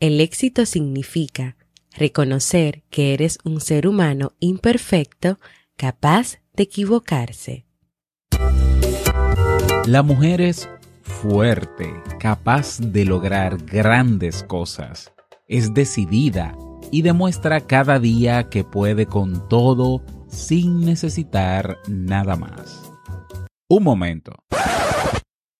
El éxito significa reconocer que eres un ser humano imperfecto capaz de equivocarse. La mujer es fuerte, capaz de lograr grandes cosas. Es decidida y demuestra cada día que puede con todo sin necesitar nada más. Un momento.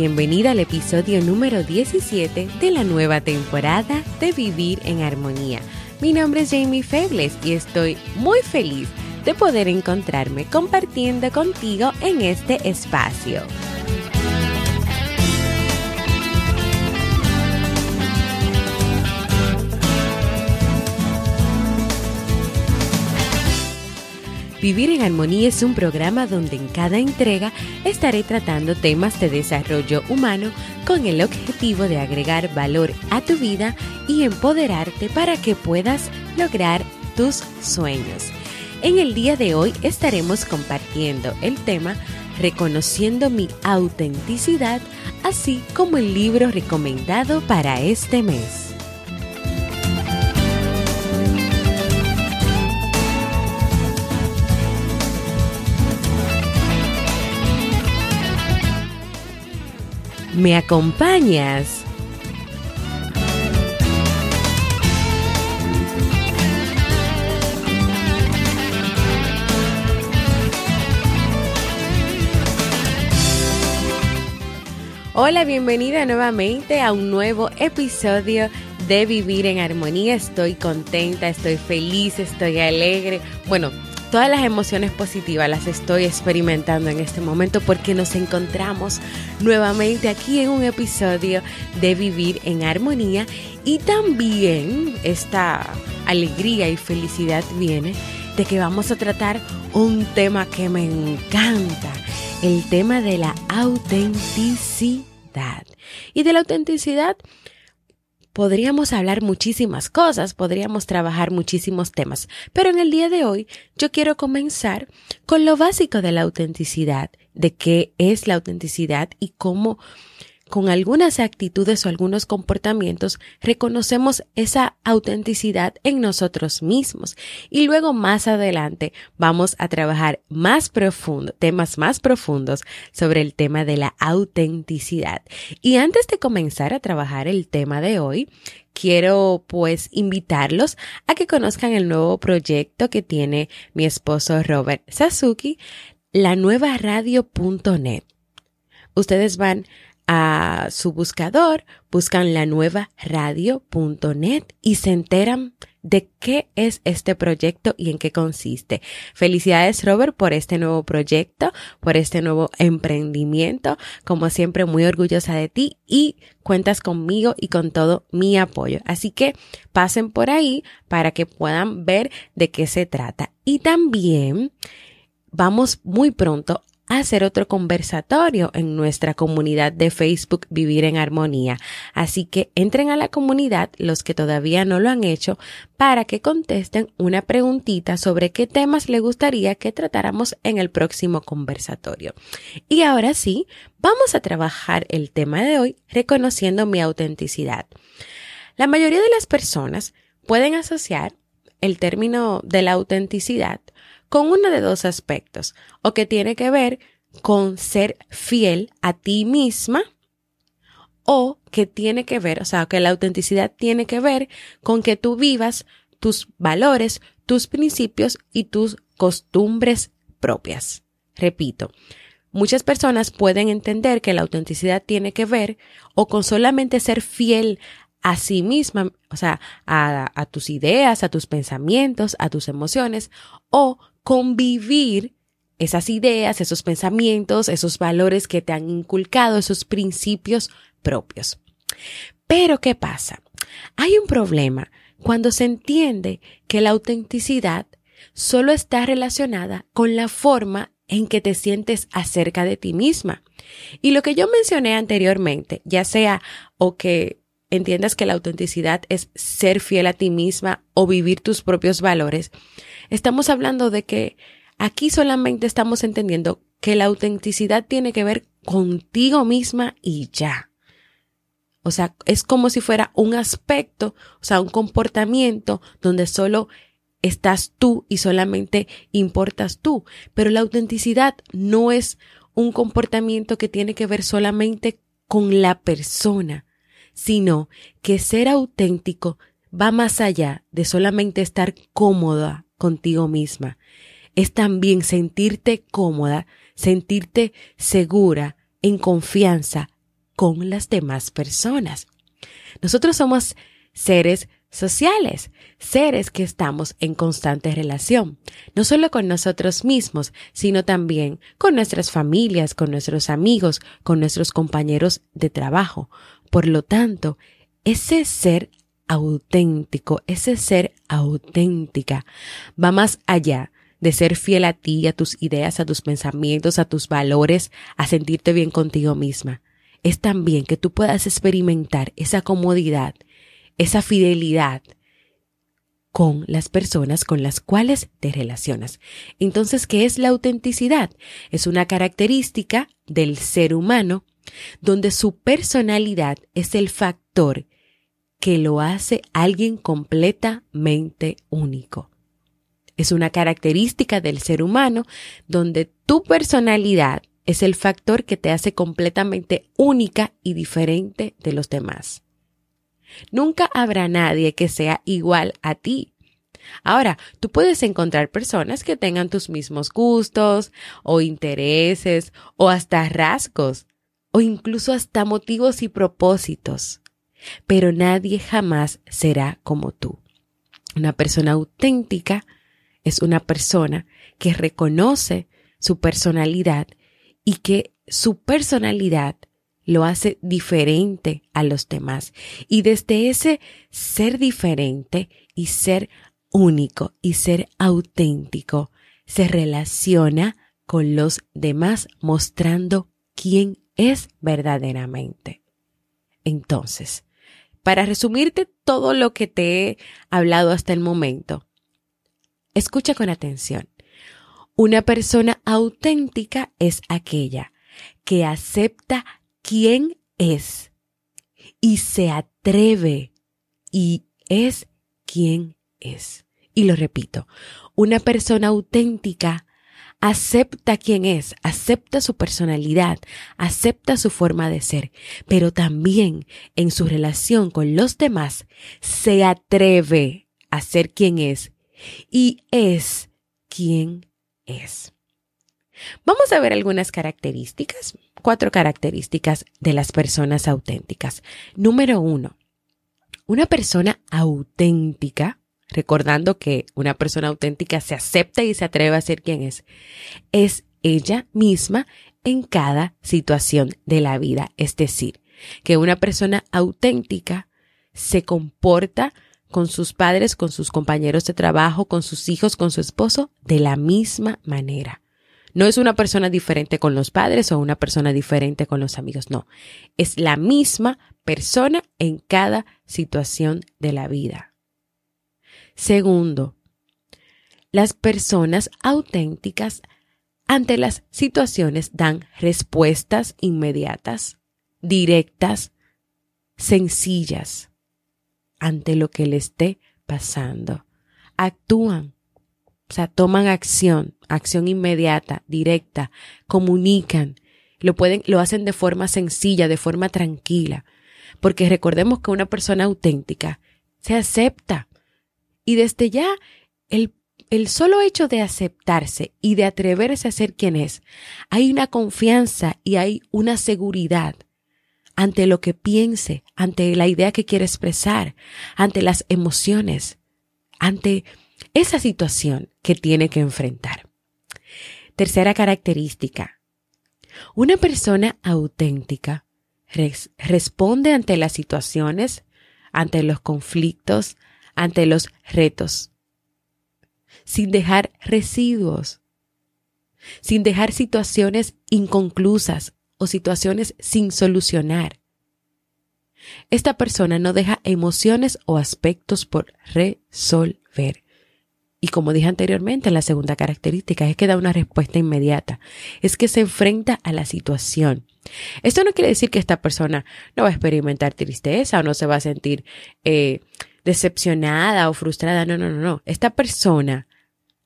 Bienvenida al episodio número 17 de la nueva temporada de Vivir en Armonía. Mi nombre es Jamie Febles y estoy muy feliz de poder encontrarme compartiendo contigo en este espacio. Vivir en Armonía es un programa donde en cada entrega estaré tratando temas de desarrollo humano con el objetivo de agregar valor a tu vida y empoderarte para que puedas lograr tus sueños. En el día de hoy estaremos compartiendo el tema Reconociendo mi autenticidad, así como el libro recomendado para este mes. ¿Me acompañas? Hola, bienvenida nuevamente a un nuevo episodio de Vivir en Armonía. Estoy contenta, estoy feliz, estoy alegre. Bueno, Todas las emociones positivas las estoy experimentando en este momento porque nos encontramos nuevamente aquí en un episodio de Vivir en Armonía y también esta alegría y felicidad viene de que vamos a tratar un tema que me encanta, el tema de la autenticidad. Y de la autenticidad podríamos hablar muchísimas cosas, podríamos trabajar muchísimos temas, pero en el día de hoy yo quiero comenzar con lo básico de la autenticidad, de qué es la autenticidad y cómo con algunas actitudes o algunos comportamientos reconocemos esa autenticidad en nosotros mismos. Y luego más adelante vamos a trabajar más profundo, temas más profundos sobre el tema de la autenticidad. Y antes de comenzar a trabajar el tema de hoy, quiero pues invitarlos a que conozcan el nuevo proyecto que tiene mi esposo Robert Sasuki, la nueva radio.net. Ustedes van a su buscador, buscan la nueva radio.net y se enteran de qué es este proyecto y en qué consiste. Felicidades Robert por este nuevo proyecto, por este nuevo emprendimiento. Como siempre, muy orgullosa de ti y cuentas conmigo y con todo mi apoyo. Así que pasen por ahí para que puedan ver de qué se trata. Y también vamos muy pronto hacer otro conversatorio en nuestra comunidad de Facebook Vivir en Armonía. Así que entren a la comunidad los que todavía no lo han hecho para que contesten una preguntita sobre qué temas le gustaría que tratáramos en el próximo conversatorio. Y ahora sí, vamos a trabajar el tema de hoy reconociendo mi autenticidad. La mayoría de las personas pueden asociar el término de la autenticidad con uno de dos aspectos, o que tiene que ver con ser fiel a ti misma, o que tiene que ver, o sea, que la autenticidad tiene que ver con que tú vivas tus valores, tus principios y tus costumbres propias. Repito, muchas personas pueden entender que la autenticidad tiene que ver o con solamente ser fiel a sí misma, o sea, a, a tus ideas, a tus pensamientos, a tus emociones, o convivir esas ideas, esos pensamientos, esos valores que te han inculcado, esos principios propios. Pero, ¿qué pasa? Hay un problema cuando se entiende que la autenticidad solo está relacionada con la forma en que te sientes acerca de ti misma. Y lo que yo mencioné anteriormente, ya sea o que entiendas que la autenticidad es ser fiel a ti misma o vivir tus propios valores, estamos hablando de que aquí solamente estamos entendiendo que la autenticidad tiene que ver contigo misma y ya. O sea, es como si fuera un aspecto, o sea, un comportamiento donde solo estás tú y solamente importas tú. Pero la autenticidad no es un comportamiento que tiene que ver solamente con la persona, sino que ser auténtico va más allá de solamente estar cómoda contigo misma. Es también sentirte cómoda, sentirte segura, en confianza con las demás personas. Nosotros somos seres sociales, seres que estamos en constante relación, no solo con nosotros mismos, sino también con nuestras familias, con nuestros amigos, con nuestros compañeros de trabajo. Por lo tanto, ese ser auténtico, ese ser auténtica va más allá de ser fiel a ti, a tus ideas, a tus pensamientos, a tus valores, a sentirte bien contigo misma. Es también que tú puedas experimentar esa comodidad, esa fidelidad con las personas con las cuales te relacionas. Entonces, ¿qué es la autenticidad? Es una característica del ser humano donde su personalidad es el factor que lo hace alguien completamente único. Es una característica del ser humano donde tu personalidad es el factor que te hace completamente única y diferente de los demás. Nunca habrá nadie que sea igual a ti. Ahora, tú puedes encontrar personas que tengan tus mismos gustos o intereses o hasta rasgos o incluso hasta motivos y propósitos, pero nadie jamás será como tú. Una persona auténtica es una persona que reconoce su personalidad y que su personalidad lo hace diferente a los demás. Y desde ese ser diferente y ser único y ser auténtico, se relaciona con los demás mostrando quién es verdaderamente. Entonces, para resumirte todo lo que te he hablado hasta el momento, escucha con atención. Una persona auténtica es aquella que acepta quién es y se atreve y es quien es. Y lo repito, una persona auténtica acepta quién es, acepta su personalidad, acepta su forma de ser, pero también en su relación con los demás se atreve a ser quien es y es quien es. Vamos a ver algunas características, cuatro características de las personas auténticas. Número uno, una persona auténtica, recordando que una persona auténtica se acepta y se atreve a ser quien es, es ella misma en cada situación de la vida. Es decir, que una persona auténtica se comporta con sus padres, con sus compañeros de trabajo, con sus hijos, con su esposo, de la misma manera. No es una persona diferente con los padres o una persona diferente con los amigos, no. Es la misma persona en cada situación de la vida. Segundo, las personas auténticas ante las situaciones dan respuestas inmediatas, directas, sencillas ante lo que le esté pasando. Actúan o sea, toman acción, acción inmediata, directa, comunican, lo pueden, lo hacen de forma sencilla, de forma tranquila. Porque recordemos que una persona auténtica se acepta Y desde ya, el, el solo hecho de aceptarse y de atreverse a ser quien es, hay una confianza y hay una seguridad ante lo que piense, ante la idea que quiere expresar, ante las emociones, ante esa situación que tiene que enfrentar. Tercera característica. Una persona auténtica responde ante las situaciones, ante los conflictos, ante los retos, sin dejar residuos, sin dejar situaciones inconclusas o situaciones sin solucionar. Esta persona no deja emociones o aspectos por resolver. Y como dije anteriormente, la segunda característica es que da una respuesta inmediata, es que se enfrenta a la situación. Esto no quiere decir que esta persona no va a experimentar tristeza o no se va a sentir eh, decepcionada o frustrada. No, no, no, no. Esta persona,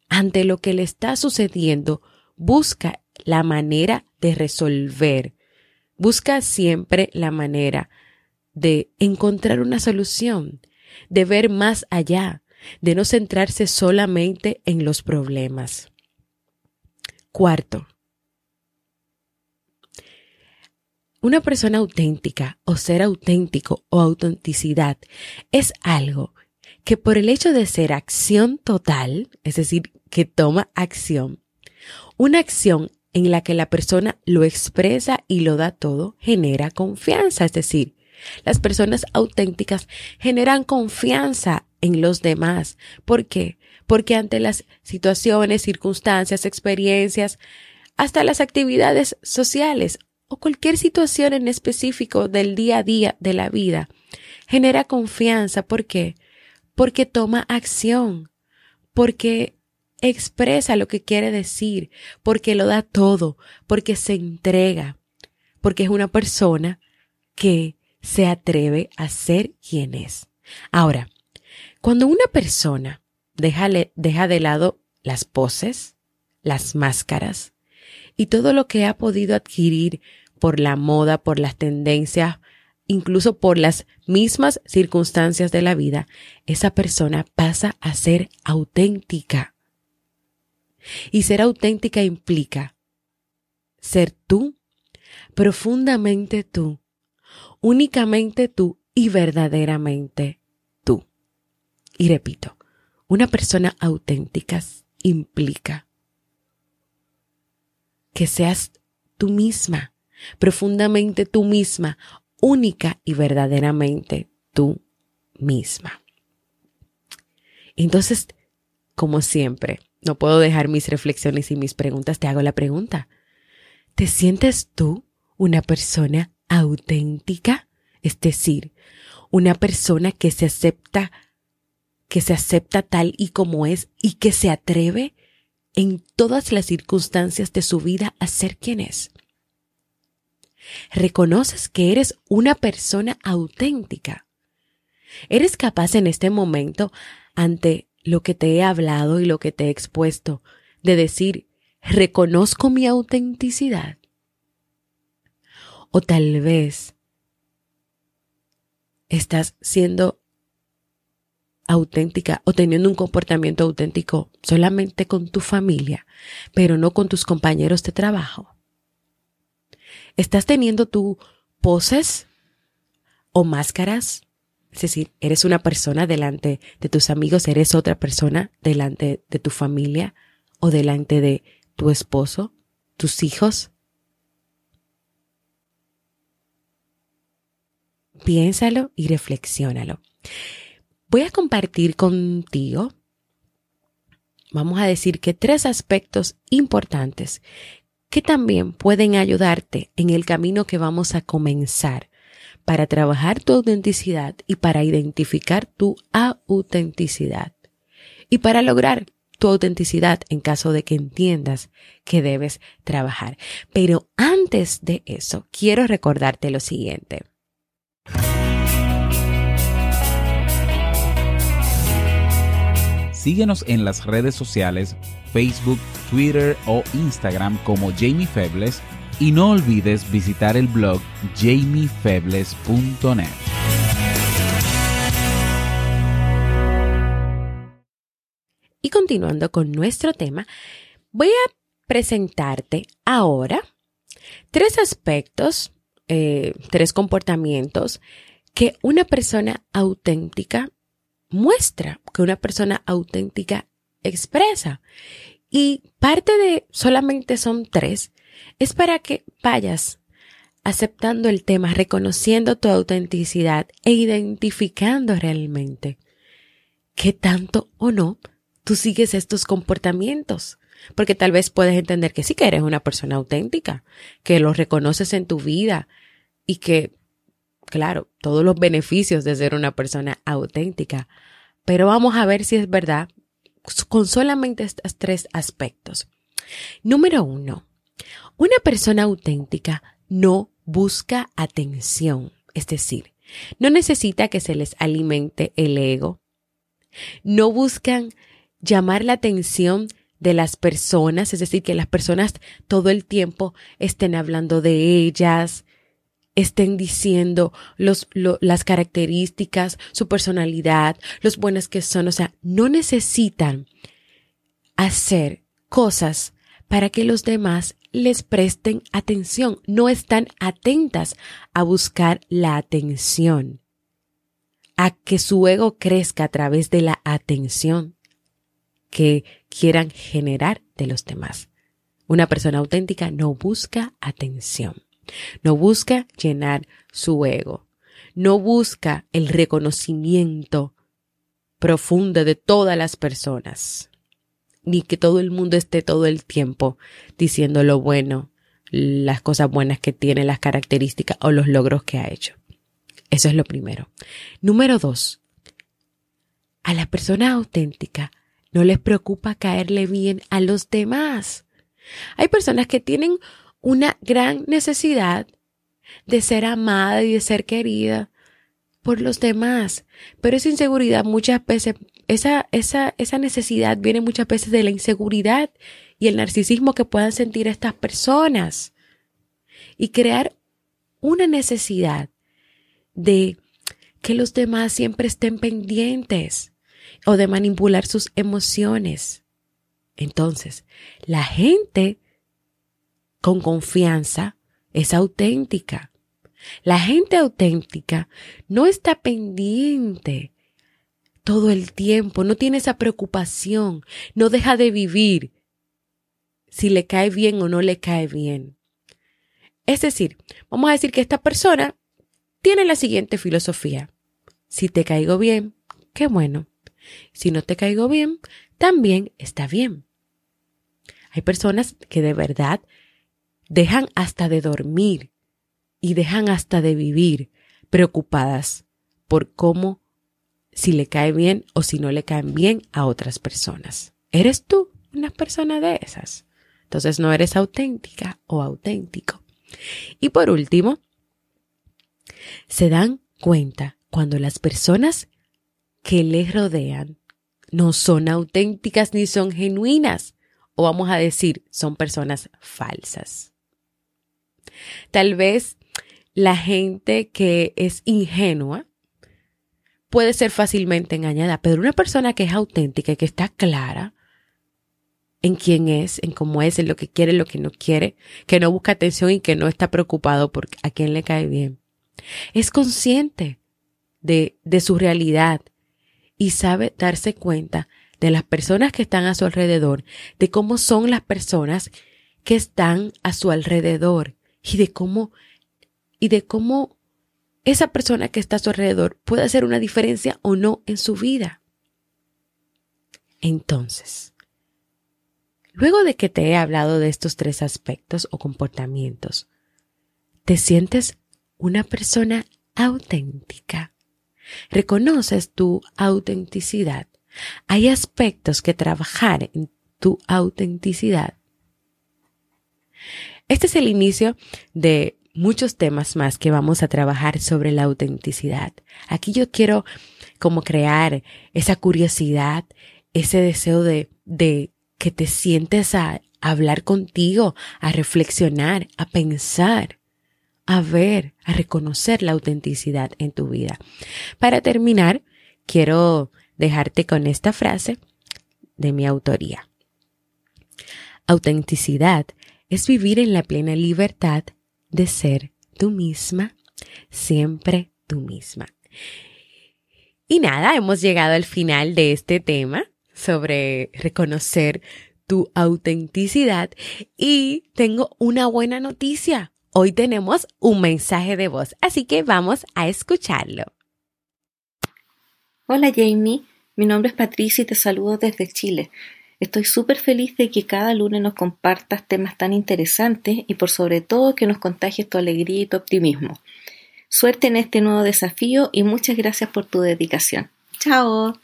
ante lo que le está sucediendo, busca la manera de resolver, busca siempre la manera de encontrar una solución, de ver más allá, de no centrarse solamente en los problemas. Cuarto, una persona auténtica o ser auténtico o autenticidad es algo que por el hecho de ser acción total, es decir, que toma acción, una acción en la que la persona lo expresa y lo da todo, genera confianza, es decir, las personas auténticas generan confianza en los demás. ¿Por qué? Porque ante las situaciones, circunstancias, experiencias, hasta las actividades sociales cualquier situación en específico del día a día de la vida, genera confianza. ¿Por qué? Porque toma acción, porque expresa lo que quiere decir, porque lo da todo, porque se entrega, porque es una persona que se atreve a ser quien es. Ahora, cuando una persona deja, deja de lado las poses, las máscaras y todo lo que ha podido adquirir por la moda, por las tendencias, incluso por las mismas circunstancias de la vida, esa persona pasa a ser auténtica. Y ser auténtica implica ser tú, profundamente tú, únicamente tú y verdaderamente tú. Y repito, una persona auténtica implica que seas tú misma, profundamente tú misma, única y verdaderamente tú misma. Entonces, como siempre, no puedo dejar mis reflexiones y mis preguntas. Te hago la pregunta. ¿Te sientes tú una persona auténtica, es decir, una persona que se acepta, que se acepta tal y como es y que se atreve en todas las circunstancias de su vida a ser quien es. Reconoces que eres una persona auténtica. Eres capaz en este momento, ante lo que te he hablado y lo que te he expuesto, de decir, reconozco mi autenticidad. O tal vez estás siendo auténtica o teniendo un comportamiento auténtico solamente con tu familia, pero no con tus compañeros de trabajo. Estás teniendo tu poses o máscaras, es decir, eres una persona delante de tus amigos, eres otra persona delante de tu familia o delante de tu esposo, tus hijos. Piénsalo y reflexiónalo. Voy a compartir contigo, vamos a decir que tres aspectos importantes que también pueden ayudarte en el camino que vamos a comenzar para trabajar tu autenticidad y para identificar tu autenticidad y para lograr tu autenticidad en caso de que entiendas que debes trabajar. Pero antes de eso, quiero recordarte lo siguiente. Síguenos en las redes sociales, Facebook, Twitter o Instagram como Jamie Febles y no olvides visitar el blog jamiefebles.net. Y continuando con nuestro tema, voy a presentarte ahora tres aspectos, eh, tres comportamientos que una persona auténtica muestra, que una persona auténtica expresa. Y parte de solamente son tres, es para que vayas aceptando el tema, reconociendo tu autenticidad e identificando realmente qué tanto o no tú sigues estos comportamientos. Porque tal vez puedes entender que sí que eres una persona auténtica, que lo reconoces en tu vida y que, claro, todos los beneficios de ser una persona auténtica. Pero vamos a ver si es verdad con solamente estos tres aspectos. Número uno, una persona auténtica no busca atención, es decir, no necesita que se les alimente el ego, no buscan llamar la atención de las personas, es decir, que las personas todo el tiempo estén hablando de ellas, estén diciendo los, las características, su personalidad, los buenas que son, o sea, no necesitan hacer cosas para que los demás les presten atención, no están atentas a buscar la atención, a que su ego crezca a través de la atención que quieran generar de los demás. Una persona auténtica no busca atención, no busca llenar su ego, no busca el reconocimiento profundo de todas las personas, ni que todo el mundo esté todo el tiempo diciendo lo bueno, las cosas buenas que tiene, las características o los logros que ha hecho. Eso es lo primero. Número dos, a la persona auténtica no les preocupa caerle bien a los demás. Hay personas que tienen una gran necesidad de ser amada y de ser querida por los demás, pero esa inseguridad muchas veces, esa, esa, esa necesidad viene muchas veces de la inseguridad y el narcisismo que puedan sentir estas personas. Y crear una necesidad de que los demás siempre estén pendientes o de manipular sus emociones. Entonces, la gente con confianza es auténtica. La gente auténtica no está pendiente todo el tiempo, no tiene esa preocupación, no deja de vivir si le cae bien o no le cae bien. Es decir, vamos a decir que esta persona tiene la siguiente filosofía. Si te caigo bien, qué bueno. Si no te caigo bien, también está bien. Hay personas que de verdad dejan hasta de dormir y dejan hasta de vivir preocupadas por cómo, si le cae bien o si no le caen bien a otras personas. ¿Eres tú una persona de esas? Entonces no eres auténtica o auténtico. Y por último, se dan cuenta cuando las personas que les rodean no son auténticas ni son genuinas, o vamos a decir, son personas falsas. Tal vez la gente que es ingenua puede ser fácilmente engañada, pero una persona que es auténtica y que está clara en quién es, en cómo es, en lo que quiere, en lo que no quiere, que no busca atención y que no está preocupado por a quién le cae bien, es consciente de, de su realidad y sabe darse cuenta de las personas que están a su alrededor, de cómo son las personas que están a su alrededor y de cómo y de cómo esa persona que está a su alrededor puede hacer una diferencia o no en su vida. Entonces, luego de que te he hablado de estos tres aspectos o comportamientos, ¿te sientes una persona auténtica? ¿Reconoces tu autenticidad? Hay aspectos que trabajar en tu autenticidad este es el inicio de muchos temas más que vamos a trabajar sobre la autenticidad. Aquí yo quiero como crear esa curiosidad, ese deseo de, de que te sientes a hablar contigo, a reflexionar, a pensar, a ver, a reconocer la autenticidad en tu vida. Para terminar, quiero dejarte con esta frase de mi autoría. Autenticidad es vivir en la plena libertad de ser tú misma, siempre tú misma. Y nada, hemos llegado al final de este tema sobre reconocer tu autenticidad y tengo una buena noticia. Hoy tenemos un mensaje de voz, así que vamos a escucharlo. Hola Jamie, mi nombre es Patricia y te saludo desde Chile. Estoy súper feliz de que cada lunes nos compartas temas tan interesantes y por sobre todo que nos contagies tu alegría y tu optimismo. Suerte en este nuevo desafío y muchas gracias por tu dedicación. Chao.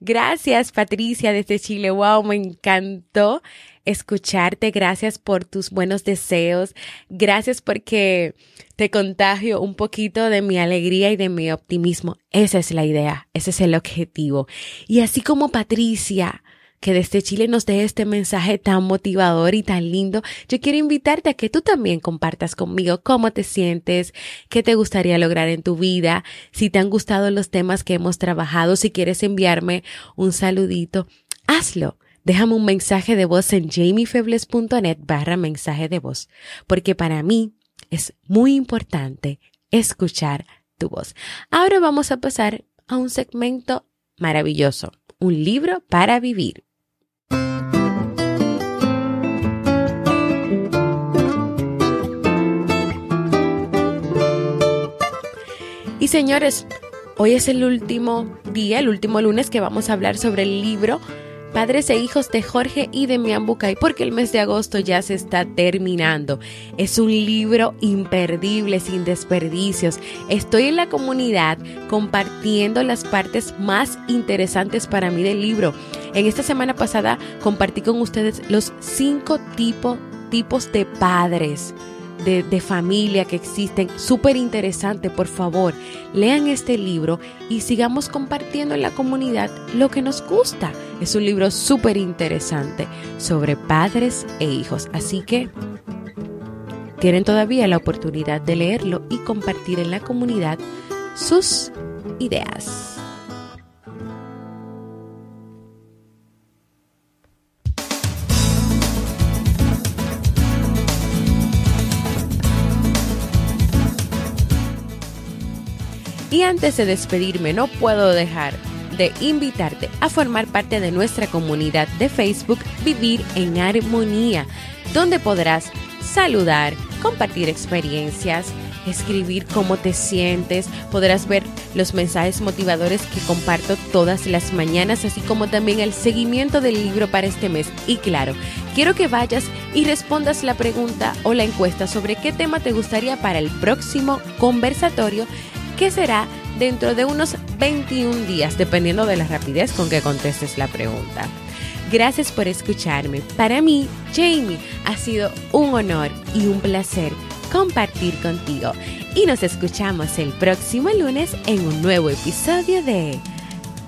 Gracias Patricia desde Chile. Wow, me encantó escucharte. Gracias por tus buenos deseos. Gracias porque te contagio un poquito de mi alegría y de mi optimismo. Esa es la idea, ese es el objetivo. Y así como Patricia, que desde Chile nos dé este mensaje tan motivador y tan lindo, yo quiero invitarte a que tú también compartas conmigo cómo te sientes, qué te gustaría lograr en tu vida, si te han gustado los temas que hemos trabajado, si quieres enviarme un saludito, hazlo. Déjame un mensaje de voz en jamiefebles.net barra mensaje de voz, porque para mí es muy importante escuchar tu voz. Ahora vamos a pasar a un segmento maravilloso, un libro para vivir. Y señores, hoy es el último día, el último lunes que vamos a hablar sobre el libro Padres e hijos de Jorge y de Mian Bucay, porque el mes de agosto ya se está terminando. Es un libro imperdible, sin desperdicios. Estoy en la comunidad compartiendo las partes más interesantes para mí del libro. En esta semana pasada compartí con ustedes los cinco tipos de padres de, familia que existen. Súper interesante, por favor. Lean este libro y sigamos compartiendo en la comunidad lo que nos gusta. Es un libro súper interesante sobre padres e hijos. Así que tienen todavía la oportunidad de leerlo y compartir en la comunidad sus ideas. Antes de despedirme, no puedo dejar de invitarte a formar parte de nuestra comunidad de Facebook Vivir en Armonía, donde podrás saludar, compartir experiencias, escribir cómo te sientes, podrás ver los mensajes motivadores que comparto todas las mañanas, así como también el seguimiento del libro para este mes. Y claro, quiero que vayas y respondas la pregunta o la encuesta sobre qué tema te gustaría para el próximo conversatorio que será dentro de unos 21 días, dependiendo de la rapidez con que contestes la pregunta. Gracias por escucharme. Para mí, Jamie, ha sido un honor y un placer compartir contigo. Y nos escuchamos el próximo lunes en un nuevo episodio de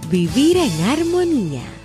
Vivir en Armonía.